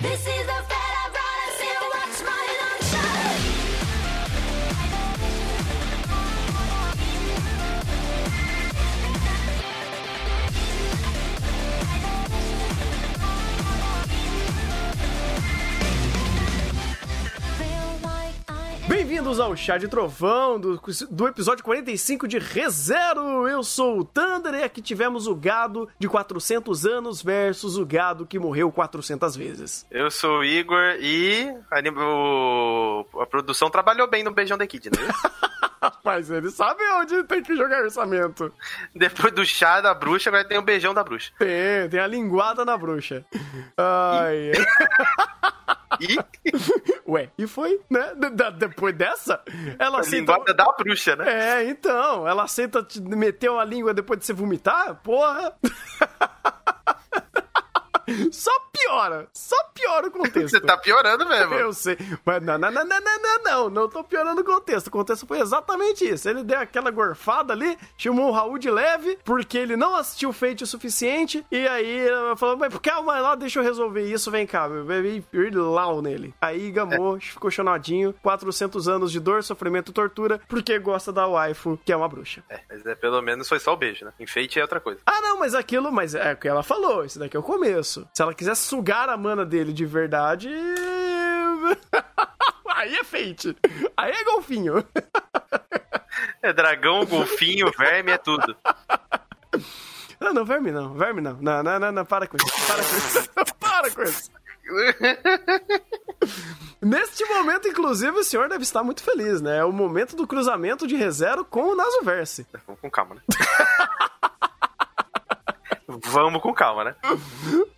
This is Bem-vindos ao Chá de Trovão do, do episódio 45 de ReZero. Eu sou o Thunder e aqui tivemos o gado de 400 anos versus o gado que morreu 400 vezes. Eu sou o Igor e a, o- a produção trabalhou bem no Beijão da Kid, né? Rapaz, ele sabe onde tem que jogar orçamento. Depois do chá da bruxa, agora tem o beijão da bruxa. Tem, tem a linguada na bruxa. Ai, E ué, e foi, né? D- d- depois dessa, ela a aceita. linguada da bruxa, né? É, então, ela aceita te meter a língua depois de você vomitar? Porra! Só piora, só piora o contexto. Você tá piorando mesmo. Eu sei, mas não, não, não, não, não, não, não, não tô piorando o contexto. O contexto foi exatamente isso. Ele deu aquela gorfada ali, chamou o Raul de leve, porque ele não assistiu Fate o suficiente, e aí ela falou, mas calma lá, deixa eu resolver isso, vem cá, bebi lau nele. Aí gamou, ficou chonadinho, 400 anos de dor, sofrimento e tortura, porque gosta da waifu, que é uma bruxa. É, mas é, pelo menos foi só o beijo, né? Enfeite é outra coisa. Ah, não, mas aquilo, mas é o que ela falou, esse daqui é o começo. Se ela quiser sugar a mana dele de verdade. Aí é fate. Aí é golfinho. É dragão, golfinho, verme, é tudo. Não, não, verme não, verme não. Não, não, não, não, para com isso. Para com isso. para com isso. Neste momento, inclusive, o senhor deve estar muito feliz, né? É o momento do cruzamento de ReZero com o Nasoverse. Vamos com calma, né? Vamos com calma, né?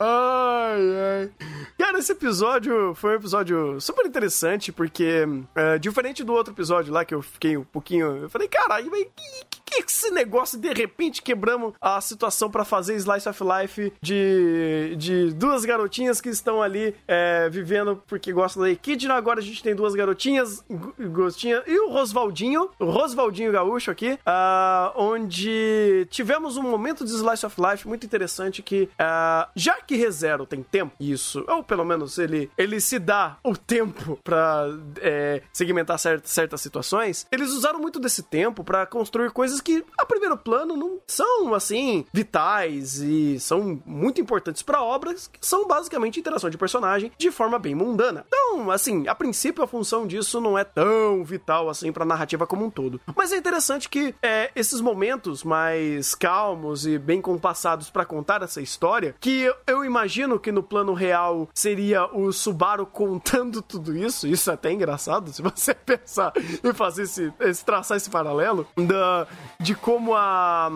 Ai, ai. Cara, esse episódio foi um episódio super interessante, porque, é, diferente do outro episódio lá que eu fiquei um pouquinho. Eu falei, caralho, mas que, que, que esse negócio? De repente quebramos a situação pra fazer Slice of Life de, de duas garotinhas que estão ali é, vivendo porque gostam da Equidna. Agora a gente tem duas garotinhas, Go- Gostinha e o Rosvaldinho, o Rosvaldinho Gaúcho aqui, ah, onde tivemos um momento de Slice of Life muito interessante que, ah, já que ReZero tem tempo, isso, ou pelo menos ele, ele se dá o tempo pra é, segmentar cer- certas situações, eles usaram muito desse tempo pra construir coisas que, a primeiro plano, não são, assim, vitais e são muito importantes pra obras, que são basicamente interação de personagem de forma bem mundana. Então, assim, a princípio a função disso não é tão vital assim pra narrativa como um todo. Mas é interessante que é, esses momentos mais calmos e bem compassados pra contar essa história, que eu, eu imagino que no plano real seria o Subaru contando tudo isso, isso é até engraçado se você pensar e fazer esse, esse traçar esse paralelo da, de como a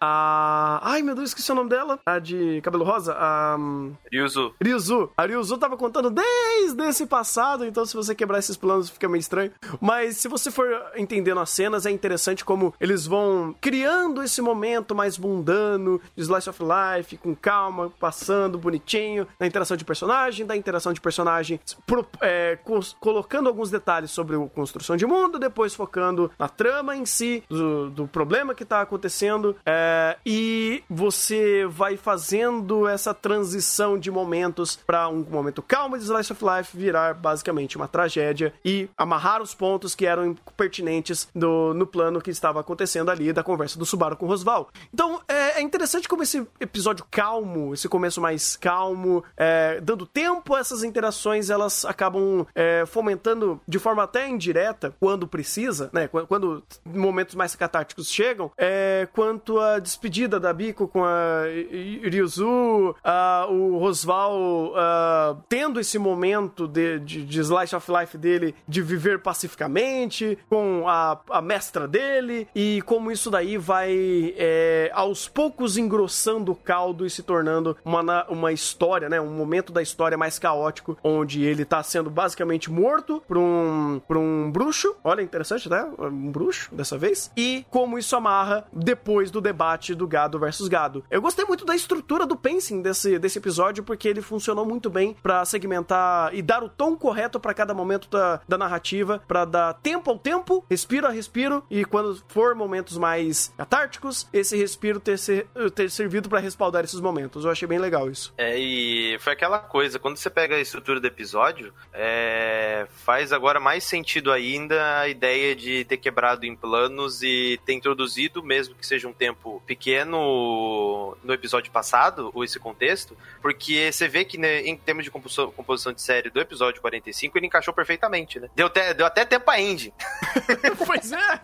a ai meu Deus esqueci o nome dela a de cabelo rosa a Ryuzu. Ryuzu. A Ryuzu tava contando desde esse passado, então se você quebrar esses planos fica meio estranho. Mas se você for entendendo as cenas, é interessante como eles vão criando esse momento mais mundano Slice of Life, com calma, passando bonitinho, na interação de personagem, da interação de personagem, pro- é, colocando alguns detalhes sobre a construção de mundo, depois focando na trama em si, do, do problema que tá acontecendo, é, e você vai fazendo essa transição de momentos para um momento calmo de Slice of Life virar basicamente uma tragédia e amarrar os pontos que eram pertinentes do, no plano que estava acontecendo ali da conversa do Subaru com o Rosval. Então é, é interessante como esse episódio calmo, esse começo mais calmo, é, dando tempo a essas interações, elas acabam é, fomentando de forma até indireta, quando precisa, né? Quando, quando momentos mais catárticos chegam, é, quanto a despedida da Biko com a Ryuzu, a- o Rosval ah, tendo esse momento de, de, de slice of life dele de viver pacificamente com a, a mestra dele e como isso daí vai é, aos poucos engrossando o caldo e se tornando uma, uma história, né? Um momento da história mais caótico, onde ele tá sendo basicamente morto por um, por um bruxo. Olha, interessante, né? Um bruxo dessa vez. E como isso amarra depois do debate do gado versus gado. Eu gostei muito da estrutura do pacing desse, desse episódio, porque ele funcionou muito bem pra segmentar e dar o tom correto pra cada momento da, da narrativa, pra dar tempo ao tempo, respiro a respiro, e quando for momentos mais catárticos, esse respiro ter, ser- ter servido pra respaldar esses momentos. Eu achei bem legal isso. É, e foi aquela coisa, quando você pega a estrutura do episódio, é, faz agora mais sentido ainda a ideia de ter quebrado em planos e ter introduzido, mesmo que seja um tempo pequeno no episódio passado, ou esse contexto, porque você vê que né, em termos de composição, composição de série do episódio 45, ele encaixou perfeitamente, né? Deu até, deu até tempo a ending. pois é!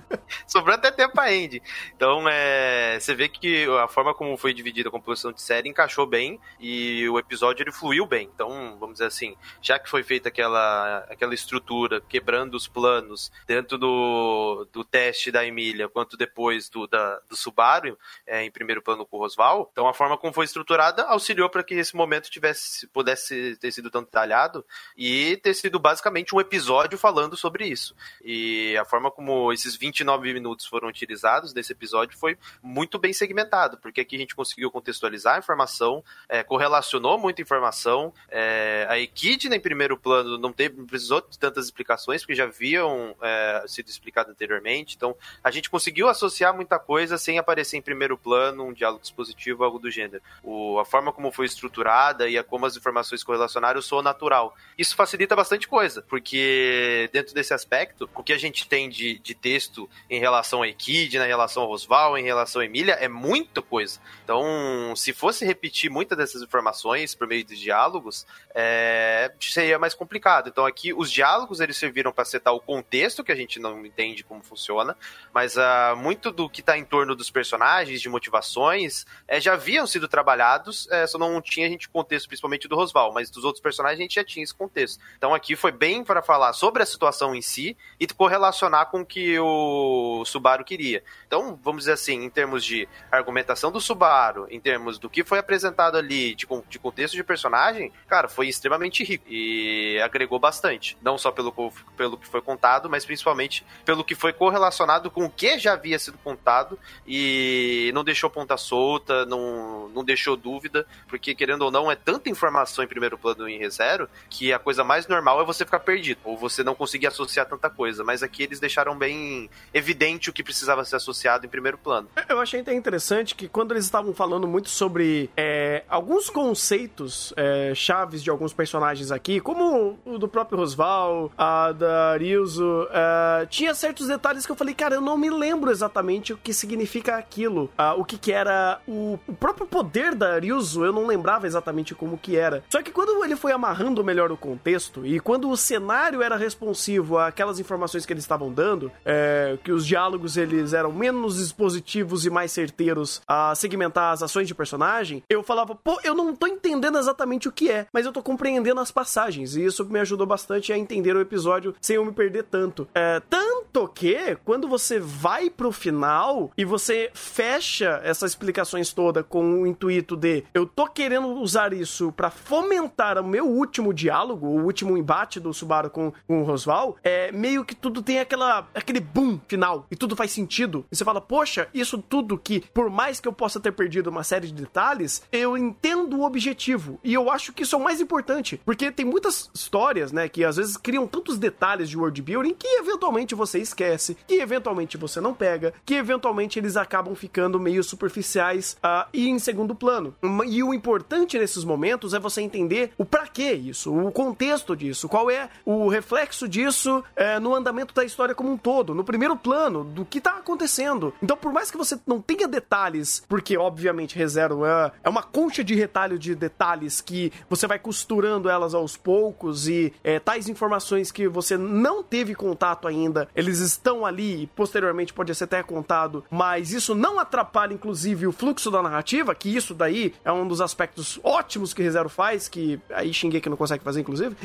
Sobrou até tempo a ending. Então, é, você vê que a forma como foi dividida a composição de série encaixou bem e o episódio ele fluiu bem. Então, vamos dizer assim, já que foi feita aquela, aquela estrutura, quebrando os planos, tanto do, do teste da Emília quanto depois do, da, do Subaru, é, em primeiro plano com o Rosval, então a forma como foi estruturada auxiliou para que esse momento tivesse, pudesse ter sido tão detalhado e ter sido basicamente um episódio falando sobre isso. E a forma como esses 29 minutos foram utilizados desse episódio foi muito bem segmentado, porque aqui a gente conseguiu contextualizar a informação, é, correlacionou muita informação, é, a Equidna em primeiro plano não teve, não precisou de tantas explicações, porque já haviam é, sido explicado anteriormente, então a gente conseguiu associar muita coisa sem aparecer em primeiro plano, um diálogo dispositivo, algo do gênero. O, a forma como foi estruturada e a como as informações correlacionaram soou natural. Isso facilita bastante coisa, porque dentro desse aspecto, o que a gente tem de, de texto em relação a Equidna, em relação ao Rosval, em relação a Emília, é muita coisa. Então, se fosse repetir muitas dessas informações por meio de diálogos, é, seria mais complicado. Então, aqui, os diálogos eles serviram para setar o contexto, que a gente não entende como funciona, mas ah, muito do que está em torno dos personagens, de motivações, é, já haviam sido trabalhados, é, só não tinha a gente contexto, principalmente do Rosval, mas dos outros personagens a gente já tinha esse contexto. Então, aqui foi bem para falar sobre a situação em si e correlacionar com o que o Subaru queria. Então, vamos dizer assim, em termos de argumentação do Subaru, em termos do que foi apresentado ali, de, de contexto de personagem, cara, foi extremamente rico e agregou bastante. Não só pelo, pelo que foi contado, mas principalmente pelo que foi correlacionado com o que já havia sido contado e não deixou ponta solta, não, não deixou dúvida, porque querendo ou não, é tanta informação em primeiro plano em ReZero que a coisa mais normal é você ficar perdido, ou você não conseguir associar tanta coisa. Mas aqui eles deixaram bem evidente o que precisava ser associado em primeiro plano. Eu achei até interessante que quando eles estavam falando muito sobre é, alguns conceitos é, chaves de alguns personagens aqui, como o do próprio Rosval, a da Ryuzo, é, tinha certos detalhes que eu falei, cara, eu não me lembro exatamente o que significa aquilo, o que que era o, o próprio poder da Ryuzo, eu não lembrava exatamente como que era. Só que quando ele foi amarrando melhor o contexto e quando o cenário era responsivo àquelas informações que eles estavam dando, é, que os diálogos eles eram menos expositivos e mais certeiros a segmentar as ações de personagem, eu falava, pô, eu não tô entendendo exatamente o que é, mas eu tô compreendendo as passagens e isso me ajudou bastante a entender o episódio sem eu me perder tanto. É, tanto que quando você vai pro final e você fecha essas explicações toda com o intuito de eu tô querendo usar isso pra fomentar o meu último diálogo, o último embate do Subaru com, com o Rosval, é meio que tudo tem aquela aquele boom final e tudo faz sentido. E você fala, poxa, isso tudo que por mais que eu possa ter uma série de detalhes, eu entendo o objetivo. E eu acho que isso é o mais importante, porque tem muitas histórias, né, que às vezes criam tantos detalhes de world building que eventualmente você esquece, que eventualmente você não pega, que eventualmente eles acabam ficando meio superficiais ah, e em segundo plano. E o importante nesses momentos é você entender o pra que isso, o contexto disso, qual é o reflexo disso eh, no andamento da história como um todo, no primeiro plano, do que tá acontecendo. Então, por mais que você não tenha detalhes, porque obviamente ReZero é, é uma concha de retalho de detalhes que você vai costurando elas aos poucos e eh, tais informações que você não teve contato ainda, eles estão ali e posteriormente pode ser até contado, mas isso não atrapalha inclusive o fluxo da narrativa, que isso daí é um dos aspectos ótimos que ReZero faz, que aí Shingeki não consegue fazer inclusive.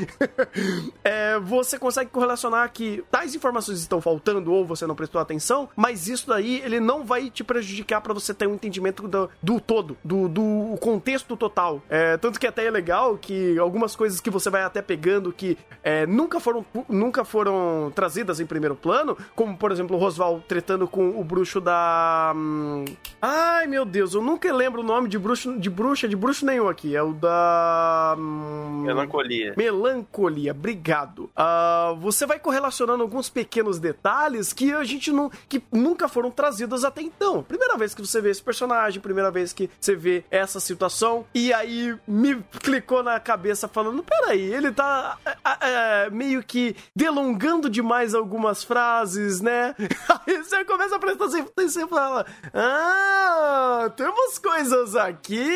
é, você consegue correlacionar que tais informações estão faltando ou você não prestou atenção, mas isso daí ele não vai te prejudicar para você ter um entendimento do, do todo, do, do contexto total. É, tanto que até é legal que algumas coisas que você vai até pegando que é, nunca foram nunca foram trazidas em primeiro plano, como por exemplo o Rosval tre- tretando com o bruxo da. hum, Ai, meu Deus, eu nunca lembro o nome de bruxo, de bruxa, de bruxo nenhum aqui. É o da. hum, Melancolia. Melancolia, obrigado. Ah, você vai correlacionando alguns pequenos detalhes que a gente não. que nunca foram trazidos até então. Primeira vez que você vê esse personagem, primeira vez que você vê essa situação, e aí me clicou na cabeça falando: peraí, ele tá ah, ah, meio que delongando demais algumas frases, né? Aí você começa a prestar atenção e fala: Ah, temos coisas aqui!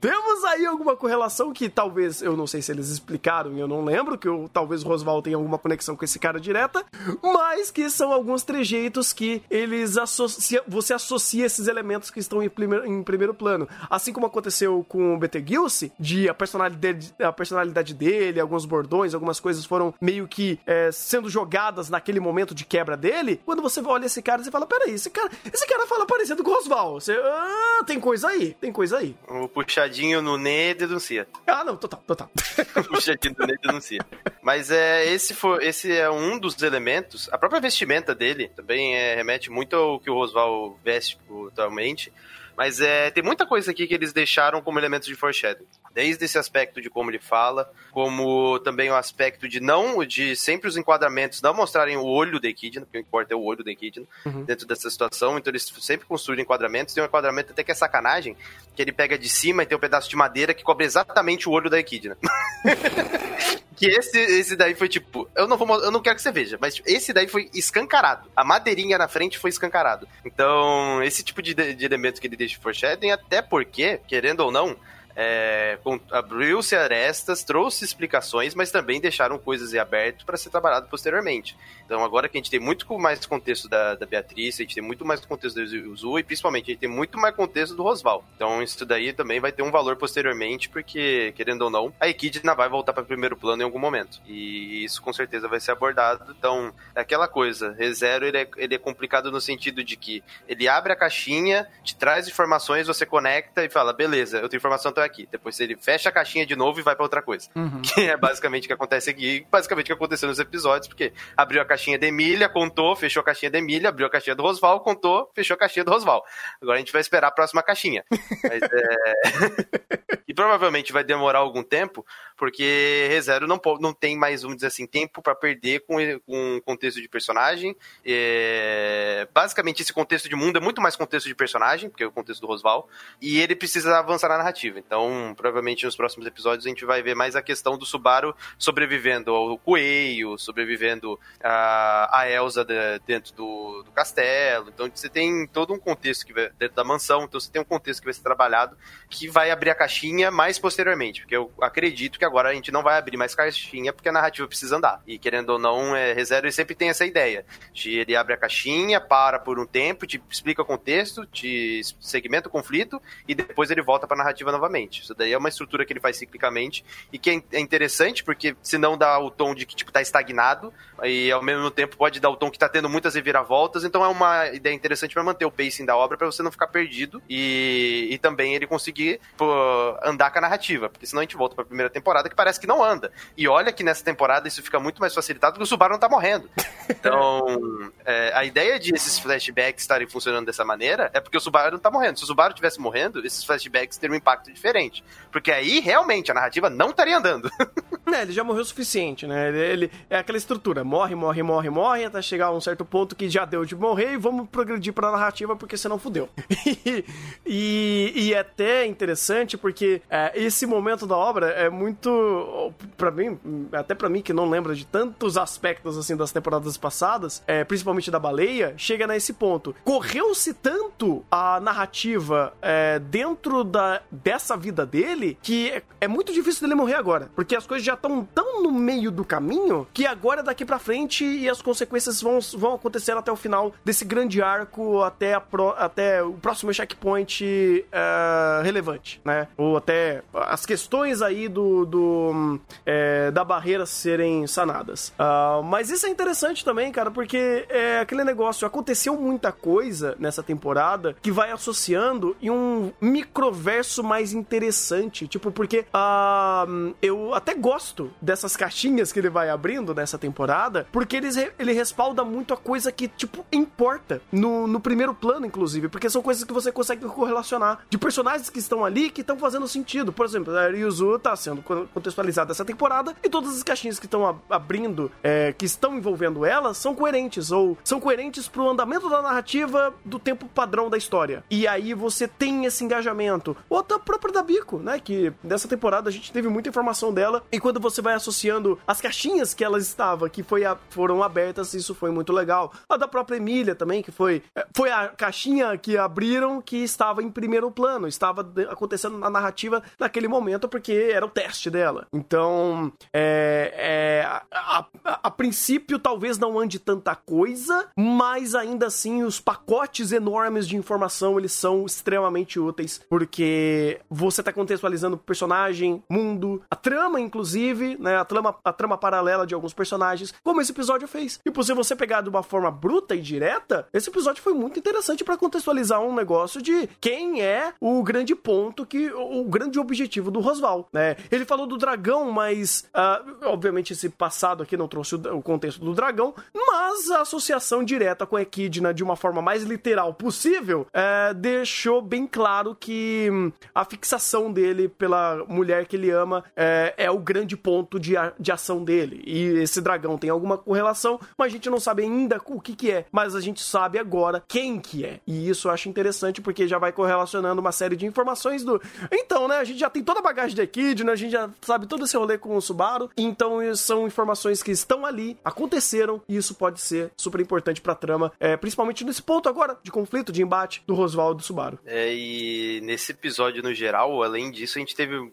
Temos aí alguma correlação que talvez, eu não sei se eles explicaram eu não lembro, que eu, talvez o Rosval tenha alguma conexão com esse cara direta, mas que são alguns trejeitos que eles associam, você associa esses elementos que estão em primeiro, em primeiro plano. Assim como aconteceu com o Betelgeuse, de a personalidade, a personalidade dele, alguns bordões, algumas coisas foram meio que é, sendo jogadas naquele momento de quebra dele. Quando você olha esse cara, você fala: peraí, esse cara, esse cara fala parecido com o Rosval. Você, ah, tem coisa aí, tem coisa aí. O puxadinho no Nê denuncia. Ah, não, total, total. O puxadinho no Nê denuncia. Mas é, esse, foi, esse é um dos elementos. A própria vestimenta dele também é, remete muito ao que o Rosval veste atualmente. Mas é, tem muita coisa aqui que eles deixaram como elementos de foreshadowing. Desde esse aspecto de como ele fala, como também o aspecto de não, de sempre os enquadramentos não mostrarem o olho da Echidna, porque o que importa é o olho da Echidna dentro dessa situação. Então eles sempre construíram enquadramentos. Tem um enquadramento até que é sacanagem, que ele pega de cima e tem um pedaço de madeira que cobre exatamente o olho da Echidna. que esse, esse daí foi tipo, eu não vou, eu não quero que você veja, mas esse daí foi escancarado. A madeirinha na frente foi escancarado. Então, esse tipo de, de elemento que ele deixa de foreshadowing, até porque, querendo ou não, é, abriu-se arestas, trouxe explicações, mas também deixaram coisas em aberto para ser trabalhado posteriormente. Então, agora que a gente tem muito mais contexto da, da Beatriz, a gente tem muito mais contexto do Zu e principalmente a gente tem muito mais contexto do Rosval. Então, isso daí também vai ter um valor posteriormente, porque, querendo ou não, a Equidna vai voltar para primeiro plano em algum momento. E isso com certeza vai ser abordado. Então, é aquela coisa, ReZero ele é, ele é complicado no sentido de que ele abre a caixinha, te traz informações, você conecta e fala, beleza, eu tenho informação, então é aqui. Depois ele fecha a caixinha de novo e vai para outra coisa. Que é basicamente o que acontece aqui, basicamente o que aconteceu nos episódios, porque abriu a caixinha da Emília, contou, fechou a caixinha da Emília, abriu a caixinha do Rosval, contou, fechou a caixinha do Rosval. Agora a gente vai esperar a próxima caixinha. Mas, é... e provavelmente vai demorar algum tempo, porque ReZero não, não tem mais, vamos dizer assim, tempo para perder com, com o contexto de personagem. É, Basicamente, esse contexto de mundo é muito mais contexto de personagem, porque é o contexto do Rosval, e ele precisa avançar na narrativa. Então, provavelmente nos próximos episódios a gente vai ver mais a questão do Subaru sobrevivendo ao coelho, sobrevivendo a, a Elsa de- dentro do, do castelo. Então, você tem todo um contexto que vai, dentro da mansão, então você tem um contexto que vai ser trabalhado que vai abrir a caixinha mais posteriormente, porque eu acredito que agora a gente não vai abrir mais caixinha porque a narrativa precisa andar. E querendo ou não, é, ReZero sempre tem essa ideia de ele abre a caixinha, para por um tempo, te explica o contexto, te segmenta o conflito e depois ele volta para a narrativa novamente. Isso daí é uma estrutura que ele faz ciclicamente e que é é interessante porque senão dá o tom de que tipo tá estagnado e ao mesmo tempo pode dar o tom que tá tendo muitas reviravoltas, então é uma ideia interessante para manter o pacing da obra para você não ficar perdido e, e também ele conseguir pô, andar com a narrativa, porque senão a gente volta para a primeira temporada que parece que não anda. E olha que nessa temporada isso fica muito mais facilitado porque o Subaru não tá morrendo. Então, é, a ideia de esses flashbacks estarem funcionando dessa maneira é porque o Subaru não tá morrendo. Se o Subaru tivesse morrendo, esses flashbacks teriam um impacto diferente. Porque aí, realmente, a narrativa não estaria andando. É, ele já morreu o suficiente, né? Ele, ele- é aquela estrutura, morre, morre, morre, morre, até chegar a um certo ponto que já deu de morrer e vamos progredir pra narrativa porque senão fudeu. e, e, e é até interessante porque é, esse momento da obra é muito, pra mim, até pra mim que não lembra de tantos aspectos assim das temporadas passadas, é, principalmente da baleia, chega nesse ponto. Correu-se tanto a narrativa é, dentro da, dessa vida dele que é, é muito difícil dele morrer agora, porque as coisas já estão tão no meio do caminho que agora daqui pra frente e as consequências vão, vão acontecer até o final desse grande arco até, pro- até o próximo checkpoint é, relevante, né? Ou até as questões aí do, do é, da barreira serem sanadas. Ah, mas isso é interessante também, cara, porque é aquele negócio, aconteceu muita coisa nessa temporada que vai associando em um microverso mais interessante, tipo, porque ah, eu até gosto gosto dessas caixinhas que ele vai abrindo nessa temporada, porque eles, ele respalda muito a coisa que, tipo, importa no, no primeiro plano, inclusive, porque são coisas que você consegue correlacionar de personagens que estão ali que estão fazendo sentido. Por exemplo, a Ryuzu tá sendo co- contextualizada essa temporada e todas as caixinhas que estão ab- abrindo, é, que estão envolvendo ela, são coerentes, ou são coerentes pro andamento da narrativa do tempo padrão da história. E aí você tem esse engajamento. Ou a própria da Bico, né? Que nessa temporada a gente teve muita informação dela. E quando você vai associando as caixinhas que ela estava, que foi a- foram abertas, isso foi muito legal. A da própria Emília também, que foi, é, foi a caixinha que abriram que estava em primeiro plano, estava acontecendo na narrativa naquele momento, porque era o teste dela. Então, é, é, a, a- a- princípio talvez não ande tanta coisa, mas ainda assim os pacotes enormes de informação eles são extremamente úteis, porque você tá contextualizando personagem, mundo, a trama, inclusive, né? A trama, a trama paralela de alguns personagens, como esse episódio fez. Tipo, se você pegar de uma forma bruta e direta, esse episódio foi muito interessante pra contextualizar um negócio de quem é o grande ponto que o, o grande objetivo do Rosval, né? Ele falou do dragão, mas ah, obviamente esse passado aqui não trouxe o, o contexto do dragão, mas a associação direta com a Equidna de uma forma mais literal possível é, deixou bem claro que hum, a fixação dele pela mulher que ele ama é, é o grande ponto de, a- de ação dele. E esse dragão tem alguma correlação, mas a gente não sabe ainda o que, que é. Mas a gente sabe agora quem que é. E isso eu acho interessante porque já vai correlacionando uma série de informações do. Então, né? A gente já tem toda a bagagem da Equidna, a gente já sabe todo esse rolê com o Subaru. Então, são informações que estão ali, aconteceram, e isso pode ser super importante pra trama, é, principalmente nesse ponto agora de conflito, de embate do Rosval e do Subaru. É, e nesse episódio no geral, além disso, a gente teve um.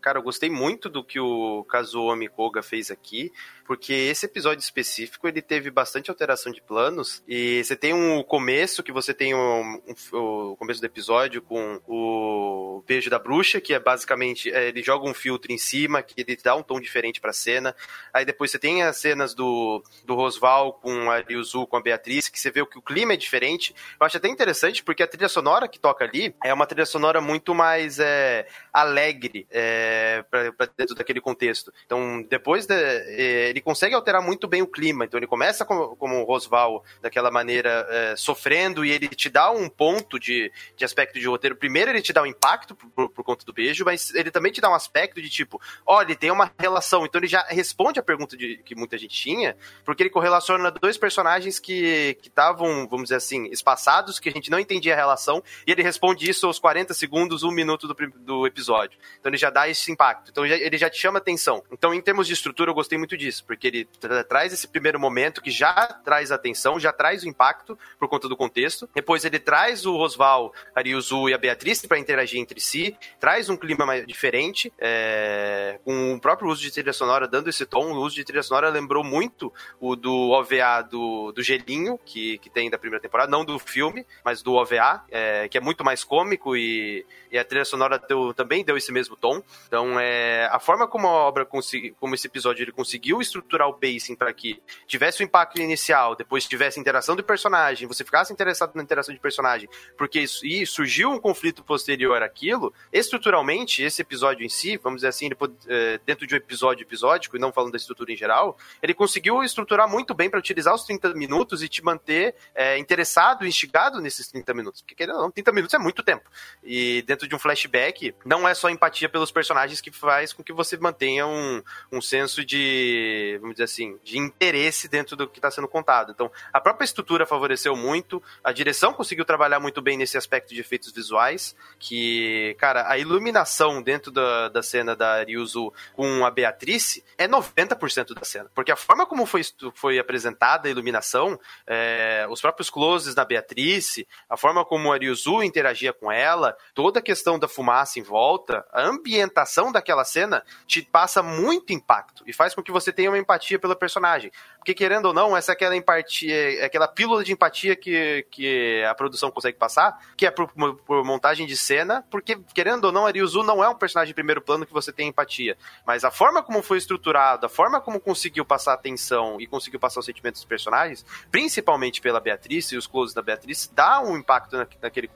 Cara, eu gostei muito do que o Kazuomi Koga fez aqui, porque esse episódio específico ele teve bastante alteração de planos. E você tem um começo, que você tem um, um- o começo do episódio com o beijo da bruxa, que é basicamente é, ele joga um filtro em cima, que ele dá um tom diferente pra cena. Aí depois você tem as cenas do, do Rosval com a Ryuzu, com a Beatriz, que você vê que o clima é diferente. Eu acho até interessante, porque a trilha sonora que toca ali é uma trilha sonora muito mais é, alegre é, pra, pra dentro daquele contexto. Então, depois de- é, ele consegue alterar muito bem o clima. Então, ele começa como, o Rosval, daquela maneira, é, sofrendo, e ele te dá um ponto de, de aspecto de roteiro. Primeiro, ele te dá um impacto por, por, conta do beijo, mas ele também te dá um aspecto de tipo, olha, ele tem uma relação. Então, ele já responde a pergunta de, que muita gente tinha, porque ele correlaciona dois personagens que estavam, vamos dizer assim, espaçados, que a gente não entendia a relação, e ele responde isso aos 40 segundos, um minuto do, do episódio. Então ele já dá esse impacto. Então ele já te chama atenção. Então, em termos de estrutura, eu gostei muito disso, porque ele tra- traz esse primeiro momento que já traz atenção, já traz o impacto por conta do contexto. Depois ele traz o Rosval, a Ryuzu e a Beatriz para interagir entre si, traz um clima mais diferente, é, com o próprio uso de trilha sonora dando esse tom. O uso de trilha sonora lembrou muito o do OVA do, do Gelinho, que, que tem da primeira temporada, não do filme, mas do OVA, é, que é muito mais cômico e, e a trilha sonora deu- também deu esse mesmo tom. Então, é, a forma como a obra, como esse episódio ele conseguiu estruturar o pacing para que tivesse o impacto inicial, depois tivesse interação de personagem, você ficasse interessado na interação de personagem, porque isso, e surgiu um conflito posterior àquilo, estruturalmente, esse episódio em si, vamos dizer assim, ele é, dentro de um episódio episódico, e não falando da estrutura em geral, ele conseguiu estruturar muito bem para utilizar os 30 minutos e te manter é, interessado, instigado nesses 30 minutos. Porque, querendo ou não, 30 minutos é muito tempo. E dentro de um flashback, não é só empatia pelos personagens que faz com que você mantenha um, um senso de, vamos dizer assim, de interesse dentro do que está sendo contado. Então, a própria estrutura favoreceu muito, a direção conseguiu trabalhar muito bem nesse aspecto de efeitos visuais, que, cara, a iluminação dentro da, da cena da Ryuzu com a Beatrice é 90% da cena. Porque a forma como foi, foi apresentada a iluminação, é, os próprios closes na Beatrice, a forma como a Ryuzu interagia com ela, toda a questão da fumaça em volta, a ambientação daquela cena te passa muito impacto e faz com que você tenha uma empatia pela personagem. Porque, querendo ou não, essa é aquela empatia, é aquela pílula de empatia que, que a produção consegue passar, que é por, por montagem de cena, porque, querendo ou não, a não é um personagem de primeiro plano que você tem empatia. Mas a forma como foi estruturado, a forma como conseguiu passar atenção e conseguiu passar os sentimentos dos personagens, principalmente pela Beatriz e os closes da Beatriz, dá um impacto na, naquele,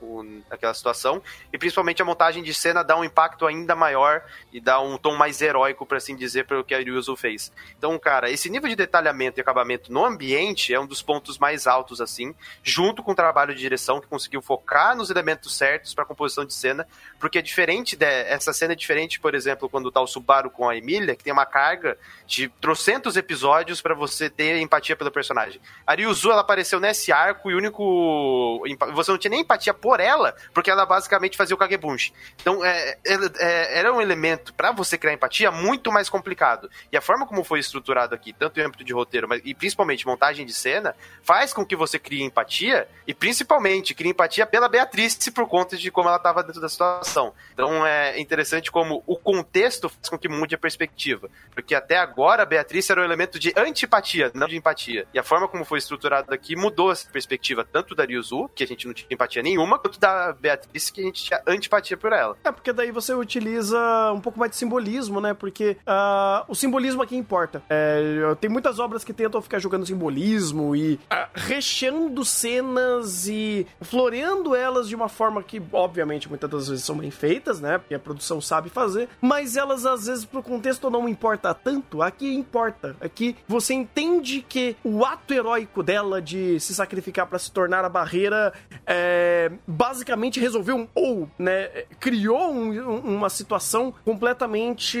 naquela situação. E principalmente a montagem de cena dá um impacto ainda maior e dá um tom mais heróico, para assim dizer, pelo que a Ryuzo fez. Então, cara, esse nível de detalhamento e acabamento no ambiente é um dos pontos mais altos, assim, junto com o trabalho de direção que conseguiu focar nos elementos certos para composição de cena, porque é diferente, de, essa cena é diferente, por exemplo, quando tá o Subaru com a Emília, que tem uma carga de trocentos episódios para você ter empatia pelo personagem. A Ryuzu, ela apareceu nesse arco e o único... Você não tinha nem empatia por ela, porque ela basicamente fazia o Kagebunshi. Então, é, é, era um elemento, para você criar empatia, muito mais complicado. E a forma como foi estruturado aqui, tanto em âmbito de roteiro, mas, e principalmente montagem de cena, faz com que você crie empatia, e principalmente crie empatia pela Beatriz por conta de como ela estava dentro da situação. Então é interessante como o contexto faz com que mude a perspectiva. Porque até agora a Beatriz era um elemento de antipatia, não de empatia. E a forma como foi estruturado aqui mudou essa perspectiva, tanto da Ryuzu, que a gente não tinha empatia nenhuma, quanto da Beatriz, que a gente tinha antipatia por ela. É, porque daí você utiliza um pouco mais de simbolismo, né? Porque uh, o simbolismo aqui importa. É, tem muitas obras que tentam ficar jogando simbolismo e uh, recheando cenas e floreando elas de uma forma que, obviamente, muitas das vezes são bem feitas, né? Porque a produção sabe fazer, mas elas às vezes pro contexto não importa tanto. Aqui importa. Aqui você entende que o ato heróico dela de se sacrificar para se tornar a barreira é, basicamente resolveu um ou, né? Criou um, uma situação completamente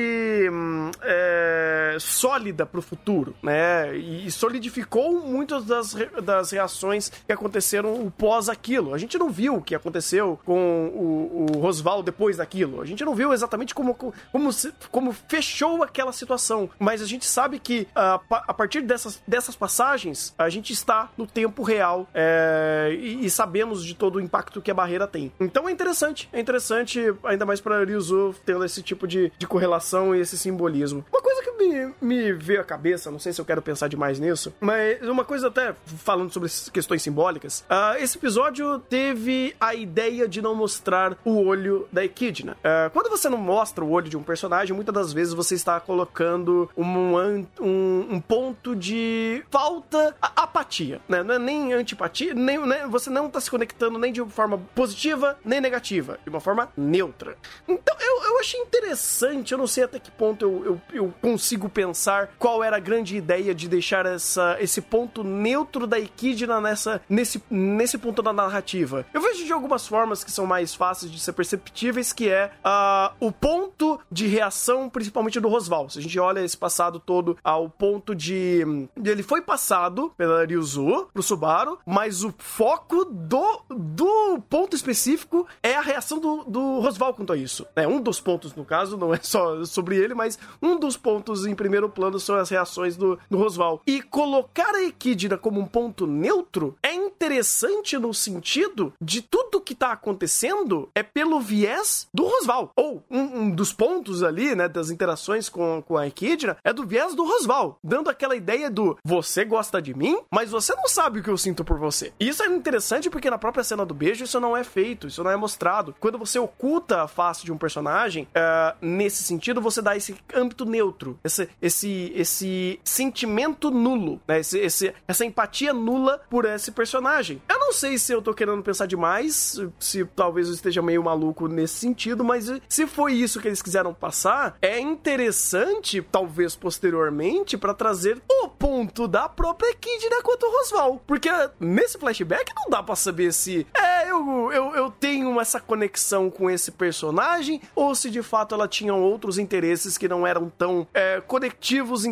hum, é, sólida pro futuro, né? E solidificou muitas das, das reações que aconteceram pós aquilo. A gente não viu o que aconteceu com o, o Rosval depois daquilo. A gente não viu exatamente como, como, como fechou aquela situação, mas a gente sabe que uh, a partir dessas, dessas passagens, a gente está no tempo real é, e, e, sabemos de todo o impacto que a barreira tem. Então é interessante, é interessante, ainda mais para Ryuzu tendo esse tipo de, de correlação e esse simbolismo. Uma coisa que me, me veio à cabeça, não sei se eu quero pensar demais nisso, mas uma coisa até falando sobre questões simbólicas, uh, esse episódio teve a ideia de não mostrar o olho da Echidna. Uh, quando você não mostra o olho de um personagem, muitas das vezes você está colocando um, um, um ponto de falta, apatia, né? Não é nem antipatia, nem, né? você não está se conectando nem de forma positiva, nem negativa, de uma forma neutra. Então, eu, eu achei interessante, eu não sei até que ponto eu, eu, eu consigo pensar qual era a grande ideia de deixar essa, esse ponto neutro da Echidna nessa, nesse, nesse ponto da narrativa. Eu vejo de algumas formas que são mais fáceis de ser perceptíveis, que é uh, o ponto de reação, principalmente do Rosval. Se a gente olha esse passado todo ao ponto de. Ele foi passado pela Ryuzu pro Subaru, mas o foco do, do ponto específico é a reação do, do Rosval quanto a isso. É um dos pontos, no caso, não é só sobre ele, mas um dos pontos em primeiro plano são as reações do, do Rosval. E colocar a Equidna como um ponto neutro é interessante no sentido de tudo que tá acontecendo é pelo viés do Rosval. Ou um, um dos pontos ali, né, das interações com, com a Equidna é do viés do Rosval, dando aquela ideia do você gosta de mim, mas você não sabe o que eu sinto por você. E isso é interessante porque na própria cena do beijo isso não é feito, isso não é mostrado. Quando você oculta a face de um personagem, uh, nesse sentido, você dá esse âmbito neutro, esse, esse, esse sentimento nulo, né? Esse, esse, essa empatia nula por esse personagem. Eu não sei se eu tô querendo pensar demais, se talvez eu esteja meio maluco nesse sentido, mas se foi isso que eles quiseram passar, é interessante, talvez posteriormente, para trazer o ponto da própria Kidna quanto o Rosval. Porque nesse flashback não dá para saber se é, eu, eu, eu tenho essa conexão com esse personagem ou se de fato ela tinha outros interesses que não eram tão é, conectivos em,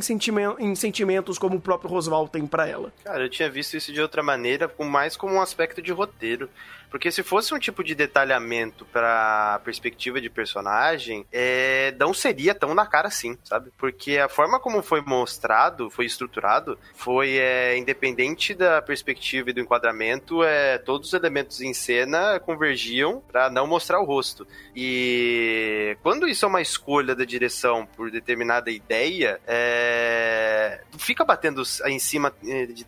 em sentimentos como o próprio Rosval tem para ela. Cara, eu tinha visto isso de outra maneira, mais como um aspecto de roteiro. Porque se fosse um tipo de detalhamento pra perspectiva de personagem, é, não seria tão na cara assim, sabe? Porque a forma como foi mostrado, foi estruturado, foi é, independente da perspectiva e do enquadramento, é, todos os elementos em cena convergiam para não mostrar o rosto. E quando isso é uma escolha da direção por determinada ideia, é, fica batendo em cima,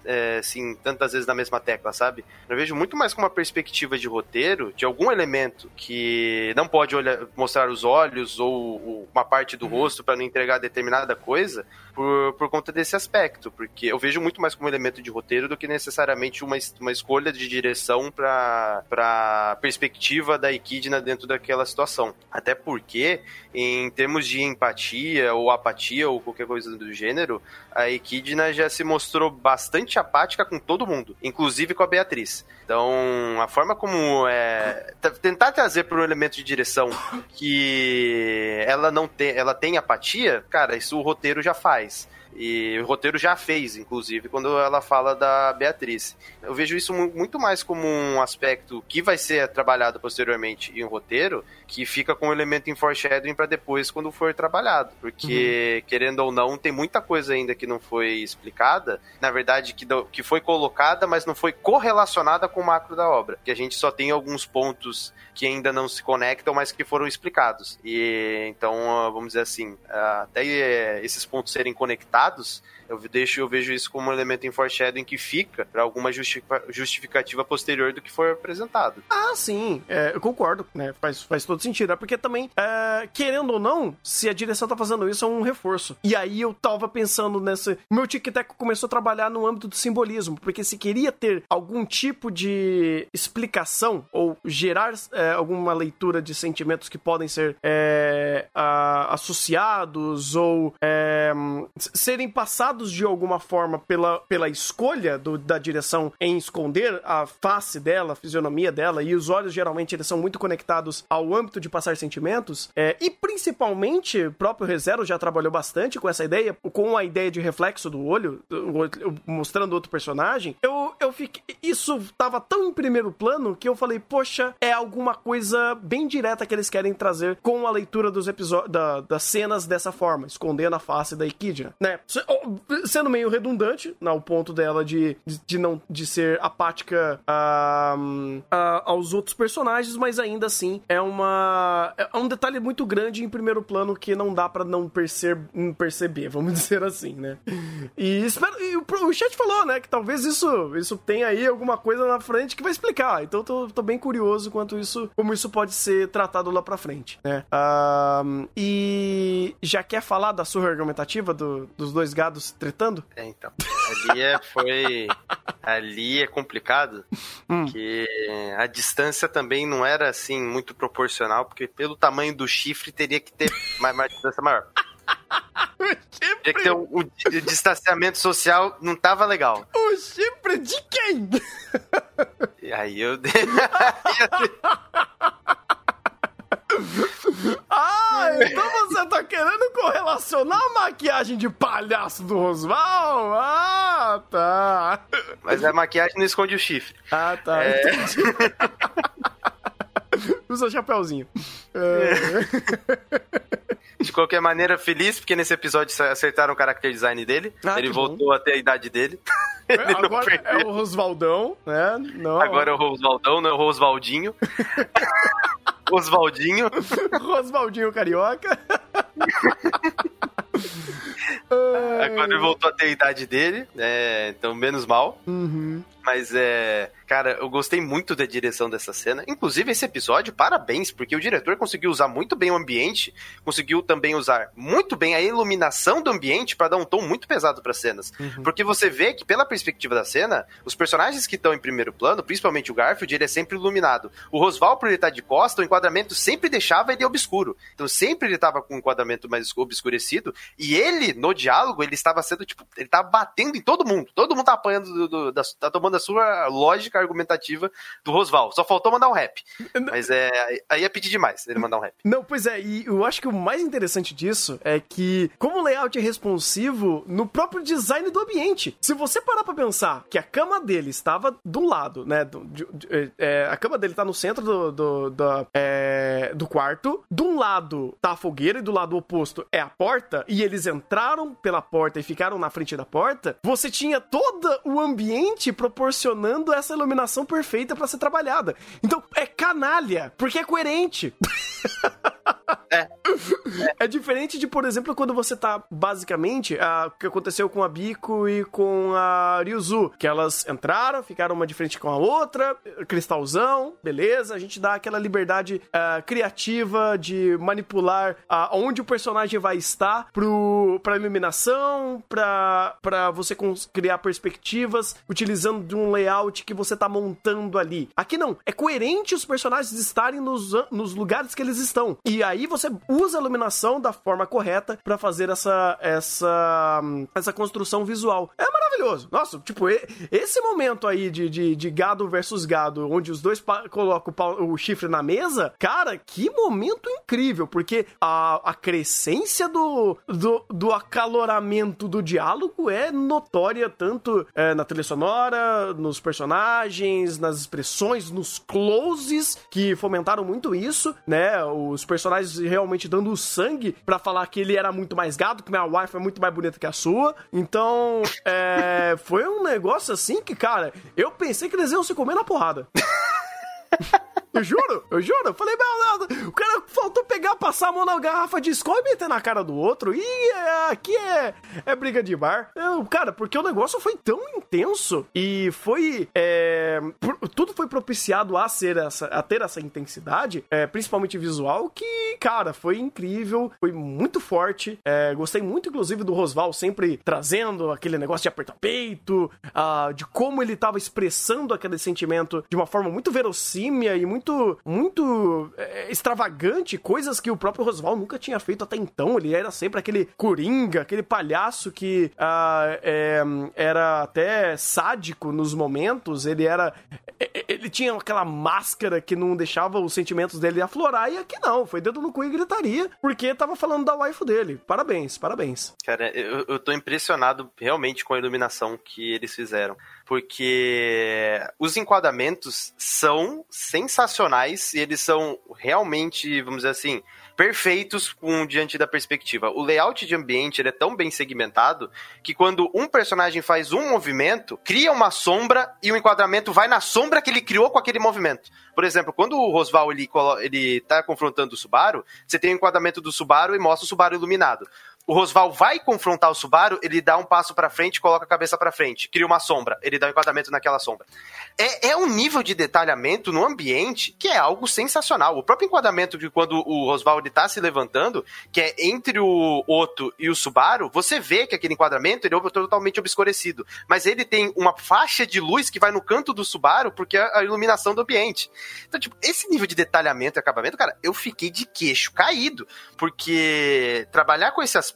é, assim, tantas vezes na mesma tecla, sabe? Eu vejo muito mais como uma perspectiva de roteiro de algum elemento que não pode olhar, mostrar os olhos ou, uma parte do rosto para não entregar determinada coisa por, por conta desse aspecto, porque eu vejo muito mais como elemento de roteiro do que necessariamente uma, uma escolha de direção para para perspectiva da Equidna dentro daquela situação. Até porque, em termos de empatia ou apatia ou qualquer coisa do gênero, a Equidna já se mostrou bastante apática com todo mundo, inclusive com a Beatriz. Então, a forma como é t- tentar trazer para um elemento de direção que ela não tem, ela tem apatia, cara, isso o roteiro já faz. E o roteiro já fez, inclusive, quando ela fala da Beatriz. Eu vejo isso mu- muito mais como um aspecto que vai ser trabalhado posteriormente em um roteiro, que fica com um elemento em foreshadowing para depois, quando for trabalhado. Porque, querendo ou não, tem muita coisa ainda que não foi explicada, na verdade, que, que foi colocada, mas não foi correlacionada com o macro da obra. Que a gente só tem alguns pontos que ainda não se conectam, mas que foram explicados. E então, vamos dizer assim, até eh, esses pontos serem conectados, dados eu deixo, eu vejo isso como um elemento em foreshadowing que fica para alguma justifica- justificativa posterior do que for apresentado. Ah, sim, é, eu concordo, né? Faz, faz todo sentido. É porque também, é, querendo ou não, se a direção tá fazendo isso, é um reforço. E aí eu tava pensando nessa. Meu tic-tac começou a trabalhar no âmbito do simbolismo, porque se queria ter algum tipo de explicação ou gerar é, alguma leitura de sentimentos que podem ser é, a- associados ou é, serem passados de alguma forma pela, pela escolha do- da direção em esconder a face dela, a fisionomia dela, e os olhos geralmente eles são muito conectados ao âmbito de passar sentimentos, é, e principalmente o próprio ReZero já trabalhou bastante com essa ideia, com a ideia de reflexo do olho, mostrando outro personagem, eu, eu fiquei. Isso tava tão em primeiro plano que eu falei, poxa, é alguma coisa bem direta que eles querem trazer com a leitura dos episódios, da, das cenas dessa forma, escondendo a face da Equidna, né? Sendo meio redundante, no ponto dela de, de, de não de ser apática ah, ah, aos outros personagens, mas ainda assim é uma é um detalhe muito grande em primeiro plano que não dá pra não percer, não perceber, vamos dizer assim, né? E espero e o, o chat falou, né, que talvez isso isso tenha aí alguma coisa na frente que vai explicar. Então tô, tô bem curioso quanto isso como isso pode ser tratado lá pra frente, né? Ah, e já quer falar da surra argumentativa do- dos dois gados tretando? É, então. Ali é, foi. Ali é complicado, porque a distância também não era assim muito proporcional, porque pelo tamanho do chifre teria que ter mais, mais distância maior. Teria que ter o, o- o distanciamento social não tava legal. O chifre de quem? E aí eu dei. Ah, então você tá querendo correlacionar a maquiagem de palhaço do Rosval? Ah, tá. Mas a maquiagem não esconde o chifre. Ah, tá. É. Usa chapéuzinho. É. De qualquer maneira, feliz, porque nesse episódio acertaram o character design dele. Ah, ele que bom. voltou até a idade dele. Ele não Agora é o Rosvaldão, né? Não, Agora é o Rosvaldão, não é o Rosvaldinho. Osvaldinho. Rosvaldinho Carioca. Agora ele voltou a ter a idade dele, é, então menos mal. Uhum. Mas é. Cara, eu gostei muito da direção dessa cena. Inclusive, esse episódio, parabéns, porque o diretor conseguiu usar muito bem o ambiente, conseguiu também usar muito bem a iluminação do ambiente para dar um tom muito pesado para cenas. Porque você vê que, pela perspectiva da cena, os personagens que estão em primeiro plano, principalmente o Garfield, ele é sempre iluminado. O Rosval, por ele estar de costa, o enquadramento sempre deixava ele obscuro. Então, sempre ele estava com um enquadramento mais obscurecido. E ele, no diálogo, ele estava sendo, tipo, ele estava batendo em todo mundo. Todo mundo tá apanhando, do, do- da, tá tomando a sua lógica argumentativa do Rosval. Só faltou mandar um rap. Mas é. Aí é pedir demais ele mandar um rap. Não, pois é, e eu acho que o mais interessante disso é que, como o layout é responsivo no próprio design do ambiente. Se você parar pra pensar que a cama dele estava do lado, né? do- de- de- é, a cama dele tá no centro do, do, da, é, do quarto. De um lado tá a fogueira e do lado oposto é a porta. E eles entraram pela porta e ficaram na frente da porta. Você tinha todo o ambiente proporcionando essa iluminação perfeita pra ser trabalhada. Então é canalha, porque é coerente. É. É diferente de, por exemplo, quando você tá, basicamente, a- o que aconteceu com a Biko e com a Ryuzu, que elas entraram, ficaram uma de frente com a outra, cristalzão, beleza, a gente dá aquela liberdade ah, criativa de manipular ah, onde o personagem vai estar pro, pra iluminação, pra, pra você criar perspectivas, utilizando de um layout que você tá montando ali. Aqui não, é coerente os personagens estarem nos, nos lugares que eles estão. E aí você usa a iluminação da forma correta pra fazer essa, essa, essa construção visual. É maravilhoso. Nossa, tipo, esse momento aí de, de, de gado versus gado, onde os dois colocam o, o chifre na mesa, cara, que momento incrível, porque a, a crescência do, do, do acaloramento do diálogo é notória tanto é, na trilha sonora, nos personagens, nas expressões, nos closes, que fomentaram muito isso, né? Os personagens realmente dando sangue pra falar que ele era muito mais gado, que minha wife é muito mais bonita que a sua. Então, é, foi um negócio assim que, cara, eu pensei que eles iam se comer na porrada. Eu juro, eu juro. Eu falei, Deus, o cara faltou pegar, passar a mão na garrafa de Skol e meter na cara do outro. E é, aqui é, é briga de bar. Eu, cara, porque o negócio foi tão intenso e foi. é, por- tudo foi propiciado a ser essa, a ter essa intensidade, é, principalmente visual, que, cara, foi incrível, foi muito forte. É, gostei muito, inclusive, do Rosval sempre trazendo aquele negócio de apertar peito, ah, de como ele tava expressando aquele sentimento de uma forma muito verossímil e muito, muito é, extravagante, coisas que o próprio Rosval nunca tinha feito até então. Ele era sempre aquele coringa, aquele palhaço que ah, é, era até sádico nos momentos, ele era. é, Ele tinha aquela máscara que não deixava os sentimentos dele aflorar, e aqui não, foi dedo no cu e gritaria, porque tava falando da waifu dele. Parabéns, parabéns. Cara, eu, eu tô impressionado realmente com a iluminação que eles fizeram. Porque os enquadramentos são sensacionais e eles são realmente, vamos dizer assim, perfeitos com diante da perspectiva. O layout de ambiente ele é tão bem segmentado que quando um personagem faz um movimento, cria uma sombra e o enquadramento vai na sombra que ele criou com aquele movimento. Por exemplo, quando o Rosval ele, ele tá confrontando o Subaru, você tem o enquadramento do Subaru e mostra o Subaru iluminado. O Rosval vai confrontar o Subaru, ele dá um passo pra frente, coloca a cabeça pra frente, cria uma sombra, ele dá um enquadramento naquela sombra. É, é um nível de detalhamento no ambiente que é algo sensacional. O próprio enquadramento de quando o Rosval ele tá se levantando, que é entre o Otto e o Subaru, você vê que aquele enquadramento ele é totalmente obscurecido, mas ele tem uma faixa de luz que vai no canto do Subaru porque é a iluminação do ambiente. Então, tipo, esse nível de detalhamento e acabamento, cara, eu fiquei de queixo caído, porque trabalhar com esse aspecto,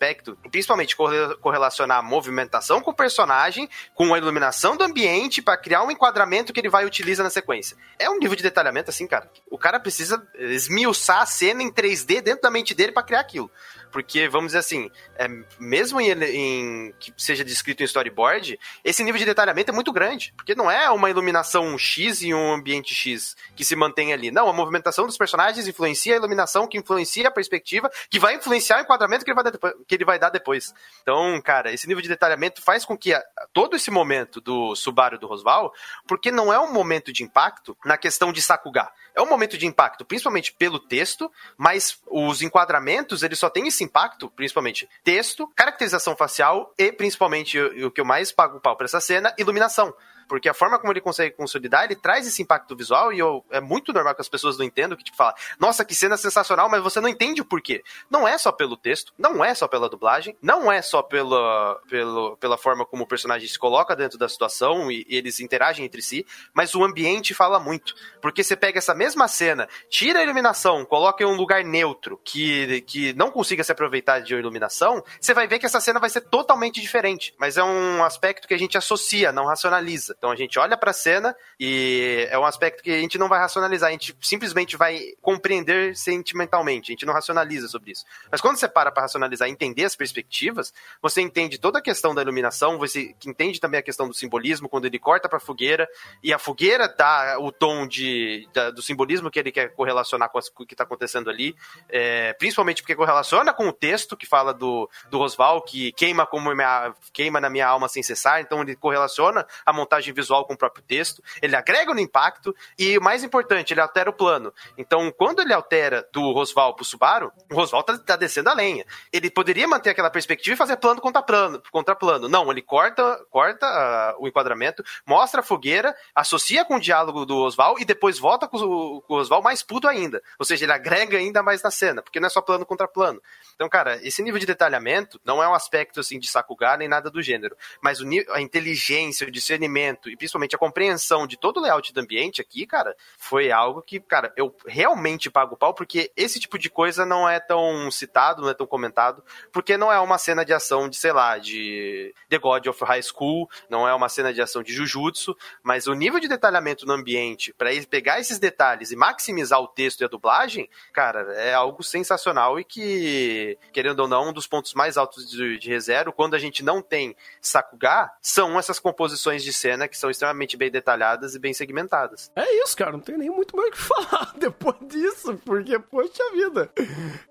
principalmente corre- correlacionar a movimentação com o personagem, com a iluminação do ambiente para criar um enquadramento que ele vai utilizar na sequência. É um nível de detalhamento assim, cara. O cara precisa esmiuçar a cena em 3D dentro da mente dele para criar aquilo. Porque, vamos dizer assim, é, mesmo em, em- que seja descrito em storyboard, esse nível de detalhamento é muito grande. Porque não é uma iluminação X em um ambiente X que se mantém ali. Não, a movimentação dos personagens influencia a iluminação, que influencia a perspectiva, que vai influenciar o enquadramento que ele vai dar depois. Que ele vai dar depois. Então, cara, esse nível de detalhamento faz com que a- todo esse momento do Subaru e do Rosval, porque não é um momento de impacto na questão de Sakuga. É um momento de impacto, principalmente pelo texto, mas os enquadramentos, eles só têm esse impacto, principalmente texto, caracterização facial e, principalmente, o, que eu mais pago o pau pra essa cena, iluminação. Porque a forma como ele consegue consolidar, ele traz esse impacto visual e eu, é muito normal que as pessoas não entendam, que tipo, fala, nossa, que cena sensacional, mas você não entende o porquê. Não é só pelo texto, não é só pela dublagem, não é só pela, pelo, pela forma como o personagem se coloca dentro da situação e, e eles interagem entre si, mas o ambiente fala muito. Porque você pega essa mesma cena, tira a iluminação, coloca em um lugar neutro que, que não consiga se aproveitar de iluminação, você vai ver que essa cena vai ser totalmente diferente. Mas é um aspecto que a gente associa, não racionaliza. Então a gente olha pra cena e é um aspecto que a gente não vai racionalizar, a gente simplesmente vai compreender sentimentalmente, a gente não racionaliza sobre isso. Mas quando você para pra racionalizar e entender as perspectivas, você entende toda a questão da iluminação, você entende também a questão do simbolismo, quando ele corta pra fogueira, e a fogueira dá o tom de, da- do simbolismo que ele quer correlacionar com, o que tá acontecendo ali, é, principalmente porque correlaciona com o texto que fala do, do Rosval, que queima como minha, queima na minha alma sem cessar, então ele correlaciona a montagem imagem visual com o próprio texto, ele agrega no impacto e, o mais importante, ele altera o plano. Então, quando ele altera do Rosval pro Subaru, o Rosval tá, tá descendo a lenha. Ele poderia manter aquela perspectiva e fazer plano contra plano. Contra plano. Não, ele corta, corta ah, o enquadramento, mostra a fogueira, associa com o diálogo do Osval e depois volta com o, com o mais puto ainda. Ou seja, ele agrega ainda mais na cena, porque não é só plano contra plano. Então, cara, esse nível de detalhamento não é um aspecto assim de sacugar nem nada do gênero, mas o, a inteligência, o discernimento e principalmente a compreensão de todo o layout do ambiente aqui, cara, foi algo que, cara, eu realmente pago pau porque esse tipo de coisa não é tão citado, não é tão comentado, porque não é uma cena de ação de, sei lá, de The God of High School, não é uma cena de ação de Jujutsu, mas o nível de detalhamento no ambiente, ele pegar esses detalhes e maximizar o texto e a dublagem, cara, é algo sensacional e que, querendo ou não, um dos pontos mais altos de, de quando a gente não tem Sakuga, são essas composições de cena que são extremamente bem detalhadas e bem segmentadas. É isso, cara. Não tem nem muito mais o que falar depois disso, porque, poxa vida.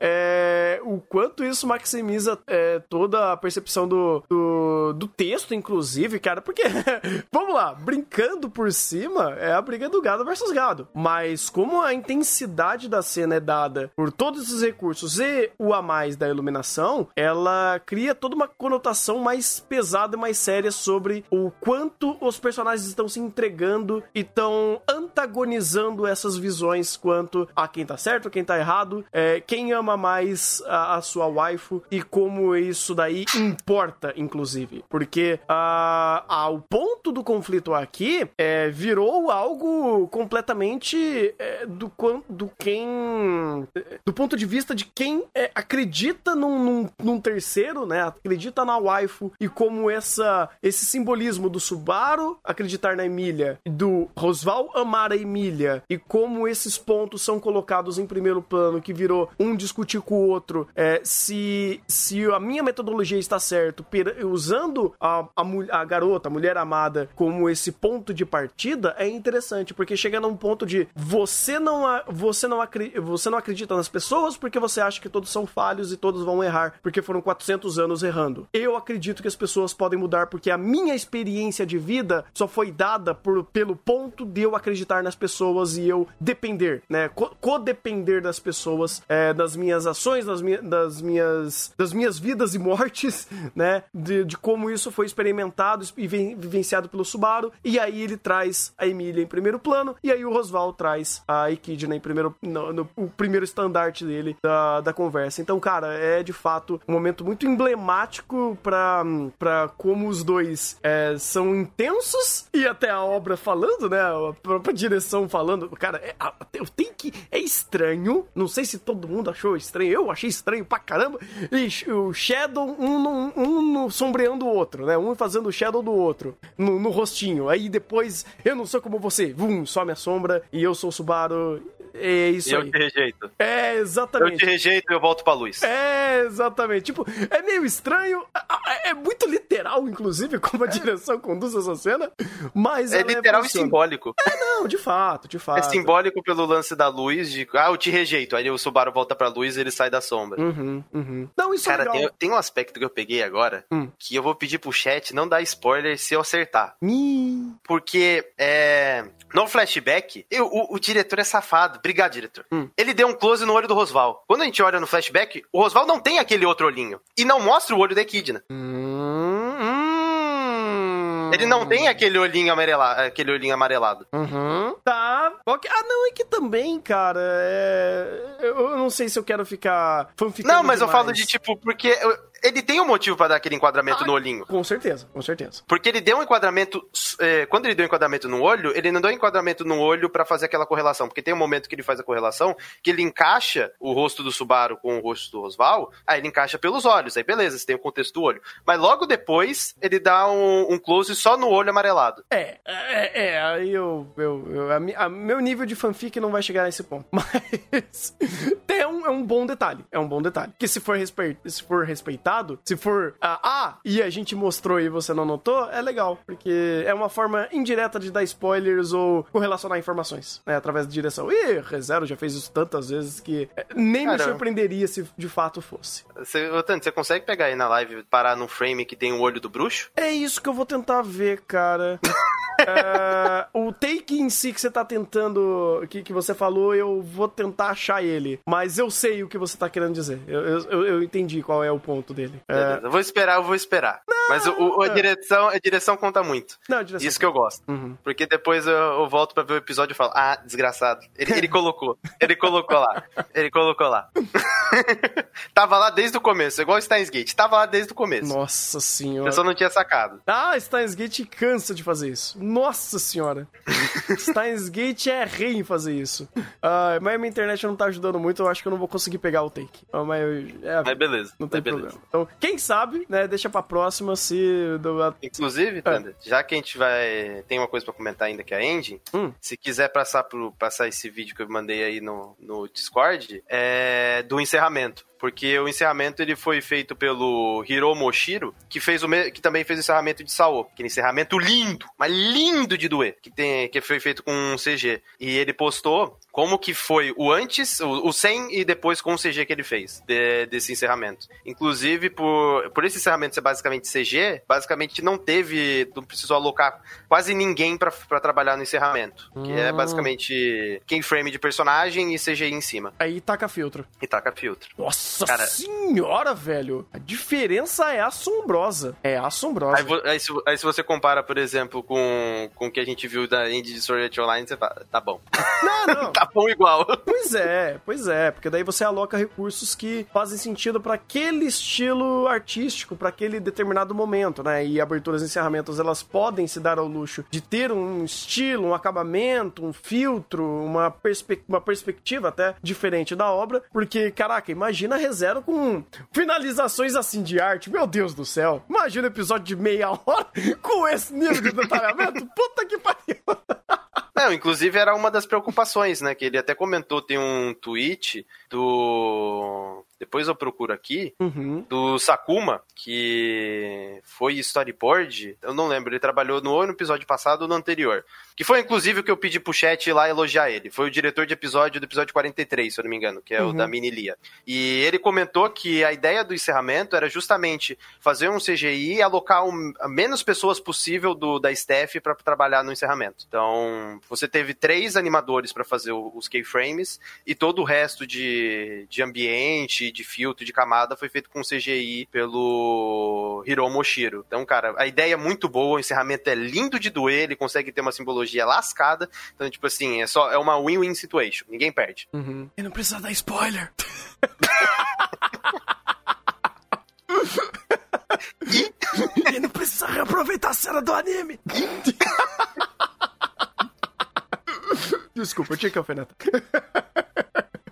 É, o quanto isso maximiza é, toda a percepção do, do, do texto, inclusive, cara. Porque, vamos lá, brincando por cima, é a briga do gado versus gado. Mas como a intensidade da cena é dada por todos esses recursos e o a mais da iluminação, ela cria toda uma conotação mais pesada e mais séria sobre o quanto os personagens estão se entregando e estão antagonizando essas visões quanto a quem tá certo, quem tá errado, é, quem ama mais a, a sua waifu e como isso daí importa, inclusive. Porque a, a- o ponto do conflito aqui é, virou algo completamente é, do, do quem. Do ponto de vista de quem é, acredita num, num- num terceiro, né? Acredita na waifu e como essa, esse simbolismo do Subaru acreditar na Emília, do Rosval amar a Emília e como esses pontos são colocados em primeiro plano, que virou um discutir com o outro, é, se, se a minha metodologia está certo, per- usando a, a, a garota, a mulher amada, como esse ponto de partida, é interessante, porque chega num ponto de você não, você não, você não acredita nas pessoas porque você acha que todos são falhos e todos vão errar, porque foram 400 anos errando. Eu acredito que as pessoas podem mudar porque a minha experiência de vida só foi dada por, pelo ponto de eu acreditar nas pessoas e eu depender, né? Co- Codepender das pessoas, é, das minhas ações, das, minha, das, minhas, das minhas vidas e mortes, né? De, de como isso foi experimentado e ven- vivenciado pelo Subaru. E aí ele traz a Emília em primeiro plano, e aí o Rosval traz a Echidna em primeiro, no, no- o primeiro estandarte dele da, da conversa. Então, cara, é de fato um momento muito emblemático pra como os dois é, são intensos e até a obra falando, né? A própria direção falando. Cara, é, eu tenho que. É estranho. Não sei se todo mundo achou estranho. Eu achei estranho pra caramba. E o Shadow, um, no- um no- sombreando o outro, né? Um fazendo o Shadow do outro no, no rostinho. Aí depois, eu não sou como você. Vum, some a sombra e eu sou o Subaru. É isso E eu aí. te rejeito. É, Eu exatamente. te rejeito e eu volto pra luz. É, exatamente. Tipo, é meio estranho, é é muito literal, inclusive, como a direção conduz essa cena, mas É ela literal e simbólico. Não, de fato, de fato. É simbólico pelo lance da luz, de ah, eu te rejeito. Aí o Subaru volta pra luz e ele sai da sombra. Uhum, uhum. Não, isso Cara, é legal. tem, tem um aspecto que eu peguei agora Hum. que eu vou pedir pro chat não dar spoiler se eu acertar. Me... Porque é, no flashback, eu- o, o diretor é safado. Obrigado, diretor. Hum. Ele deu um close no olho do Rosval. Quando a gente olha no flashback, o Rosval não tem aquele outro olhinho. E não mostra o olho da Echidna. Hum, hum. Ele não tem aquele olhinho amarelado. Aquele olhinho amarelado. Uhum. Tá. Ok. Ah, não, é que também, cara, é... Eu não sei se eu quero ficar fanficando Não, mas eu demais. falo de tipo, porque eu- ele tem um motivo pra dar aquele enquadramento Ah, no olhinho. Com certeza, com certeza. Porque ele deu um enquadramento. é, quando ele deu um enquadramento no olho, ele não deu um enquadramento no olho pra fazer aquela correlação. Porque tem um momento que ele faz a correlação que ele encaixa o rosto do Subaru com o rosto do Rosval. Aí ele encaixa pelos olhos. Aí beleza, você tem o contexto do olho. Mas logo depois, ele dá um, um close só no olho amarelado. É, é, é, aí eu, eu, eu a, a- meu nível de fanfic não vai chegar nesse ponto, mas é um, é um bom detalhe, é um bom detalhe, que se for, respeit, se for respeitado, se for, ah, ah, e a gente mostrou e você não notou, é legal, porque é uma forma indireta de dar spoilers ou correlacionar informações, né, através da direção. E ReZero já fez isso tantas vezes que é, nem me Caramba. surpreenderia se de fato fosse. Você, ô, Tano, você consegue pegar aí na live parar num frame que tem o olho do bruxo? É isso que eu vou tentar ver, cara. É, o take em si que você tá tentando, que, que você falou, eu vou tentar achar ele. Mas eu sei o que você tá querendo dizer. Eu, eu, eu- entendi qual é o ponto dele. É, Beleza, eu vou esperar, eu vou esperar. Mas o, o- a, direção, a direção conta muito. não, direção. Isso que eu gosto. Uhum. Porque depois eu, eu volto pra ver o episódio e falo, ah, desgraçado. Ele, ele colocou. Ele colocou lá. Ele colocou lá. Tava lá desde o começo, igual o Steins Gate. Tava lá desde o começo. Nossa senhora. Eu só não tinha sacado. Ah, Steins Gate cansa de fazer isso. Nossa senhora. Steins Gate é rei em fazer isso. Ah, mas minha internet não tá ajudando muito, eu acho que eu não vou conseguir pegar o take. Ah, mas é, Mas beleza. não tem mas beleza. problema. Então, quem sabe, né, deixa pra próxima se... Inclusive, É. Thunder, já que a gente vai. Tem uma coisa pra comentar ainda que é a Engine, Hum. se quiser passar, pro, passar esse vídeo que eu mandei aí no, no Discord, é do encerramento. Porque o encerramento ele foi feito pelo Hiro Moshiro, que fez o me- que também fez o encerramento de Sao. Aquele encerramento lindo, mas lindo de doer, que, tem, que foi feito com um CG. E ele postou como que foi o antes, o, o sem e depois com o CG que ele fez de- desse encerramento. Inclusive, por, por esse encerramento ser basicamente CG, basicamente não teve, não precisou alocar quase ninguém pra pra trabalhar no encerramento. Que é Hum. basicamente keyframe de personagem e CGI em cima. Aí taca filtro. E taca filtro. Nossa Cara- senhora, velho. A diferença é assombrosa. É assombrosa. Aí, aí se, aí se você compara, por exemplo, com, com o que a gente viu da Indie de Sword Online, você fala, tá bom. Não, não. tá bom igual. Pois é, pois é, porque daí você aloca recursos que fazem sentido pra aquele estilo artístico, pra aquele determinado momento, né? E aberturas e encerramentos, elas podem se dar ao luxo de ter um estilo, um acabamento, um filtro, uma, perspe uma perspectiva até diferente da obra, porque, caraca, imagina ReZero com finalizações assim de arte, meu Deus do céu. Imagina um episódio de meia hora com esse nível de detalhamento, puta que pariu. Não, inclusive era uma das preocupações, né? Que ele até comentou, tem um tweet do. Depois eu procuro aqui. Uhum. Do Sakuma, que foi storyboard. Eu não lembro, ele trabalhou no ou no episódio passado ou no anterior. Que foi inclusive o que eu pedi pro chat lá elogiar ele. Foi o diretor de episódio do episódio 43, se eu não me engano, que é o Uhum. da Mini Lia. E ele comentou que a ideia do encerramento era justamente fazer um CGI e alocar um, a menos pessoas possível do, da staff para trabalhar no encerramento. Então, você teve três animadores para fazer o- os keyframes e todo o resto de, de ambiente, de filtro, de camada foi feito com CGI pelo Hiro Moshiro. Então, cara, a ideia é muito boa, o encerramento é lindo de doer, ele consegue ter uma simbologia lascada. Então, tipo assim, é só é uma win-win situation. Ninguém perde. Uhum. E não precisa dar spoiler. e não precisa reaproveitar a cena do anime. Desculpa, eu tinha que alfinetar.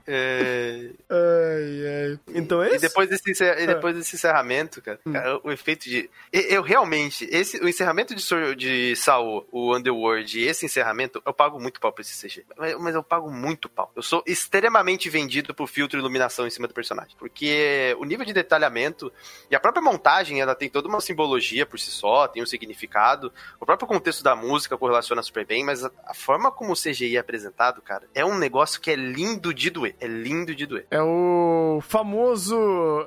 É, Ai, ai. Então é E isso? depois desse, encer- e depois desse encerramento, cara, cara, o efeito de. Eu, realmente, esse, o encerramento de, de Saô, o Underworld, e esse encerramento, eu pago muito pau pra esse CG. Mas, mas eu pago muito pau. Eu sou extremamente vendido pro filtro e iluminação em cima do personagem. Porque o nível de detalhamento e a própria montagem, ela tem toda uma simbologia por si só, tem um significado. O próprio contexto da música correlaciona super bem, mas a, a forma como o CGI é apresentado, cara, é um negócio que é lindo de doer. É lindo de doer. É o famoso.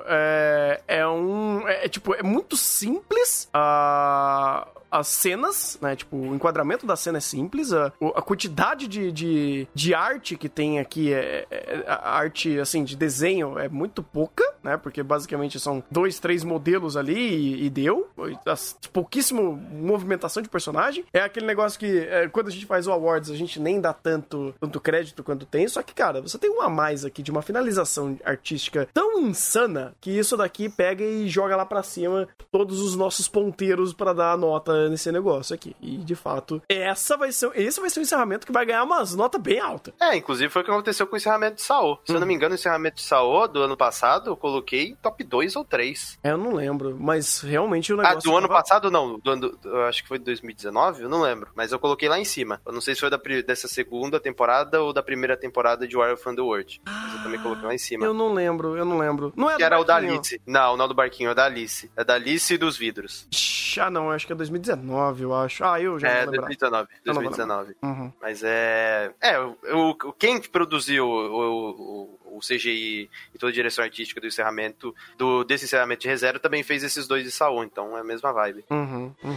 É, é um. É, é, tipo, é muito simples a. As cenas, né? Tipo, o enquadramento da cena é simples. A, a quantidade de, de, de arte que tem aqui, é, é- a arte, assim, de desenho é muito pouca, né? Porque basicamente são dois, três modelos ali e, e deu. As- pouquíssimo movimentação de personagem. É aquele negócio que, é, quando a gente faz o Awards, a gente nem dá tanto, tanto crédito quanto tem. Só que, cara, você tem um a mais aqui de uma finalização artística tão insana que isso daqui pega e joga lá pra cima todos os nossos ponteiros pra dar nota nesse negócio aqui. E, de fato, essa vai ser, esse vai ser o encerramento que vai ganhar umas notas bem altas. É, inclusive foi o que aconteceu com o encerramento de Saô. Se eu não me engano, o encerramento de Saô do ano passado eu coloquei top 2 ou 3. É, Eu não lembro, mas realmente o Ah, negócio. do ano tava- passado não, do ano, eu acho que foi de 2019, eu não lembro. Mas eu coloquei lá em cima. Eu não sei se foi da, dessa segunda temporada ou da primeira temporada de War of Underworld. Mas eu também coloquei lá em cima. Eu não lembro, eu não lembro. Não é Que era o da. Alice. Não, não do barquinho, é da Alice. É da Alice e dos vidros. Ah, não, acho que é 2019, eu acho. Ah, eu já é, não vou lembrar. 2019. Eu não vou 2019. Uhum. Mas é. É, o, o- quem produziu o, o, o CGI e toda a direção artística do encerramento, do, desse encerramento de reserva, também fez esses dois de Saul, então é a mesma vibe. Uhum, uhum.